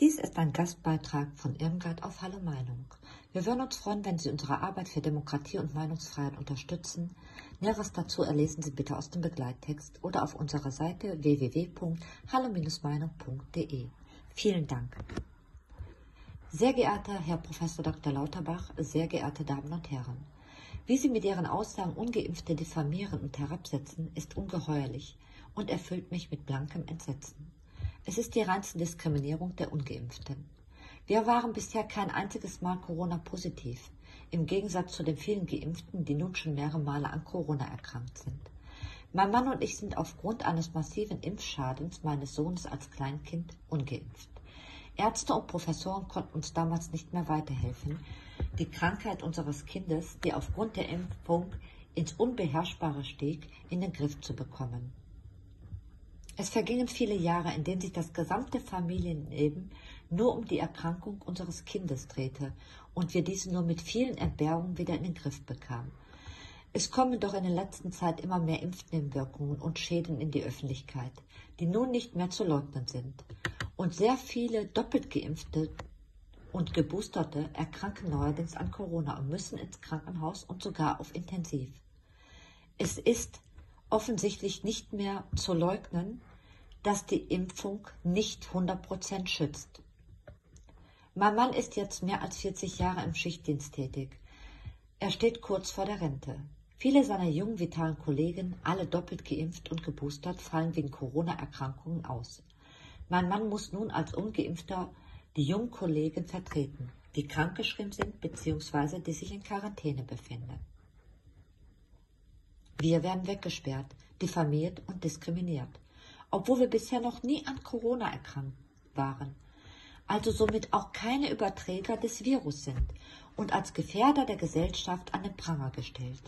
Dies ist ein Gastbeitrag von Irmgard auf Hallo Meinung. Wir würden uns freuen, wenn Sie unsere Arbeit für Demokratie und Meinungsfreiheit unterstützen. Näheres dazu erlesen Sie bitte aus dem Begleittext oder auf unserer Seite www.hallo-meinung.de. Vielen Dank. Sehr geehrter Herr Professor Dr. Lauterbach, sehr geehrte Damen und Herren. Wie Sie mit Ihren Aussagen Ungeimpfte diffamieren und herabsetzen, ist ungeheuerlich und erfüllt mich mit blankem Entsetzen. Es ist die reinste Diskriminierung der Ungeimpften. Wir waren bisher kein einziges Mal Corona-positiv, im Gegensatz zu den vielen Geimpften, die nun schon mehrere Male an Corona erkrankt sind. Mein Mann und ich sind aufgrund eines massiven Impfschadens meines Sohnes als Kleinkind ungeimpft. Ärzte und Professoren konnten uns damals nicht mehr weiterhelfen, die Krankheit unseres Kindes, die aufgrund der Impfung ins Unbeherrschbare stieg, in den Griff zu bekommen. Es vergingen viele Jahre, in denen sich das gesamte Familienleben nur um die Erkrankung unseres Kindes drehte und wir diese nur mit vielen Entbehrungen wieder in den Griff bekamen. Es kommen doch in der letzten Zeit immer mehr Impfnebenwirkungen und Schäden in die Öffentlichkeit, die nun nicht mehr zu leugnen sind. Und sehr viele doppelt geimpfte und Geboosterte erkranken neuerdings an Corona und müssen ins Krankenhaus und sogar auf Intensiv. Es ist offensichtlich nicht mehr zu leugnen, dass die Impfung nicht 100% schützt. Mein Mann ist jetzt mehr als 40 Jahre im Schichtdienst tätig. Er steht kurz vor der Rente. Viele seiner jungen, vitalen Kollegen, alle doppelt geimpft und geboostert, fallen wegen Corona-Erkrankungen aus. Mein Mann muss nun als ungeimpfter die jungen Kollegen vertreten, die krankgeschrieben sind bzw. die sich in Quarantäne befinden. Wir werden weggesperrt, diffamiert und diskriminiert obwohl wir bisher noch nie an Corona erkrankt waren, also somit auch keine Überträger des Virus sind und als Gefährder der Gesellschaft an den Pranger gestellt.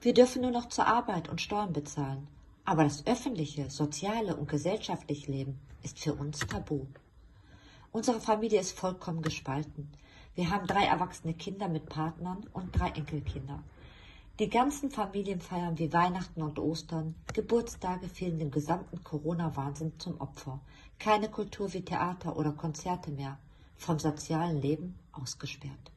Wir dürfen nur noch zur Arbeit und Steuern bezahlen, aber das öffentliche, soziale und gesellschaftliche Leben ist für uns tabu. Unsere Familie ist vollkommen gespalten. Wir haben drei erwachsene Kinder mit Partnern und drei Enkelkinder. Die ganzen Familienfeiern wie Weihnachten und Ostern, Geburtstage fielen dem gesamten Corona-Wahnsinn zum Opfer. Keine Kultur wie Theater oder Konzerte mehr, vom sozialen Leben ausgesperrt.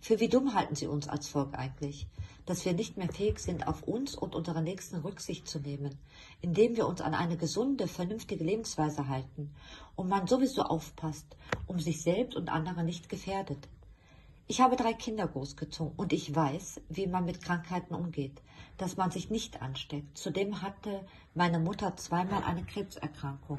Für wie dumm halten Sie uns als Volk eigentlich, dass wir nicht mehr fähig sind, auf uns und unsere Nächsten Rücksicht zu nehmen, indem wir uns an eine gesunde, vernünftige Lebensweise halten und man sowieso aufpasst, um sich selbst und andere nicht gefährdet. Ich habe drei Kinder großgezogen und ich weiß, wie man mit Krankheiten umgeht, dass man sich nicht ansteckt. Zudem hatte meine Mutter zweimal eine Krebserkrankung.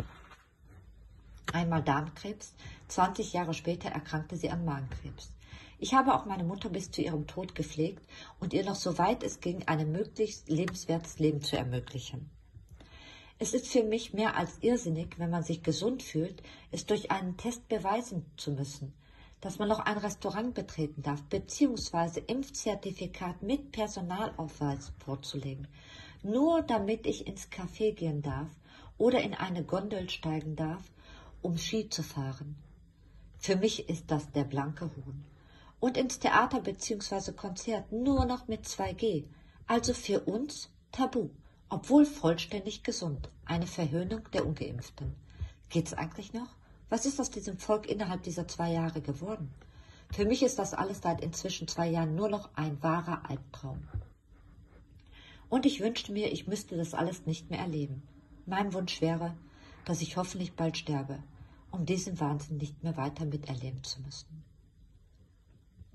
Einmal Darmkrebs, 20 Jahre später erkrankte sie an Magenkrebs. Ich habe auch meine Mutter bis zu ihrem Tod gepflegt und ihr noch so weit es ging, ein möglichst lebenswertes Leben zu ermöglichen. Es ist für mich mehr als irrsinnig, wenn man sich gesund fühlt, es durch einen Test beweisen zu müssen dass man noch ein Restaurant betreten darf, beziehungsweise Impfzertifikat mit Personalausweis vorzulegen, nur damit ich ins Café gehen darf oder in eine Gondel steigen darf, um Ski zu fahren. Für mich ist das der blanke Hohn. Und ins Theater bzw. Konzert nur noch mit 2G, also für uns tabu, obwohl vollständig gesund, eine Verhöhnung der Ungeimpften. Geht's eigentlich noch? Was ist aus diesem Volk innerhalb dieser zwei Jahre geworden? Für mich ist das alles seit inzwischen zwei Jahren nur noch ein wahrer Albtraum. Und ich wünschte mir, ich müsste das alles nicht mehr erleben. Mein Wunsch wäre, dass ich hoffentlich bald sterbe, um diesen Wahnsinn nicht mehr weiter miterleben zu müssen.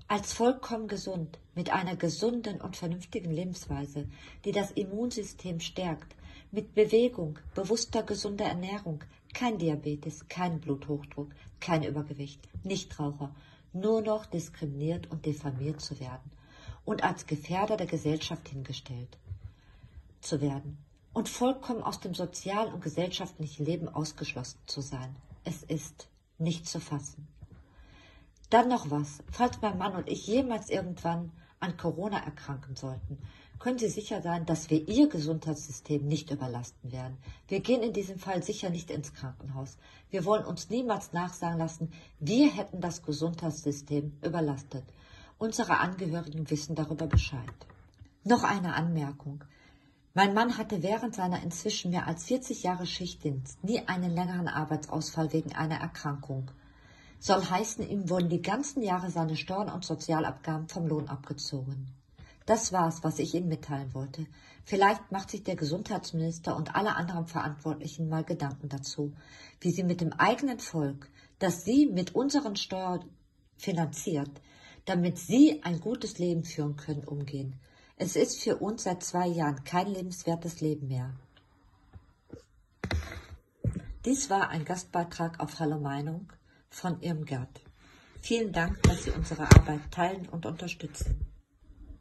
Als vollkommen gesund, mit einer gesunden und vernünftigen Lebensweise, die das Immunsystem stärkt, mit Bewegung, bewusster gesunder Ernährung, kein Diabetes, kein Bluthochdruck, kein Übergewicht, Nichtraucher, nur noch diskriminiert und diffamiert zu werden und als Gefährder der Gesellschaft hingestellt zu werden und vollkommen aus dem sozialen und gesellschaftlichen Leben ausgeschlossen zu sein. Es ist nicht zu fassen. Dann noch was, falls mein Mann und ich jemals irgendwann an Corona erkranken sollten, können Sie sicher sein, dass wir Ihr Gesundheitssystem nicht überlasten werden. Wir gehen in diesem Fall sicher nicht ins Krankenhaus. Wir wollen uns niemals nachsagen lassen, wir hätten das Gesundheitssystem überlastet. Unsere Angehörigen wissen darüber Bescheid. Noch eine Anmerkung. Mein Mann hatte während seiner inzwischen mehr als 40 Jahre Schichtdienst nie einen längeren Arbeitsausfall wegen einer Erkrankung. Soll heißen, ihm wurden die ganzen Jahre seine Steuern und Sozialabgaben vom Lohn abgezogen. Das war's, was ich Ihnen mitteilen wollte. Vielleicht macht sich der Gesundheitsminister und alle anderen Verantwortlichen mal Gedanken dazu, wie sie mit dem eigenen Volk, das sie mit unseren Steuern finanziert, damit sie ein gutes Leben führen können, umgehen. Es ist für uns seit zwei Jahren kein lebenswertes Leben mehr. Dies war ein Gastbeitrag auf Hallo Meinung von Irmgard. Vielen Dank, dass Sie unsere Arbeit teilen und unterstützen.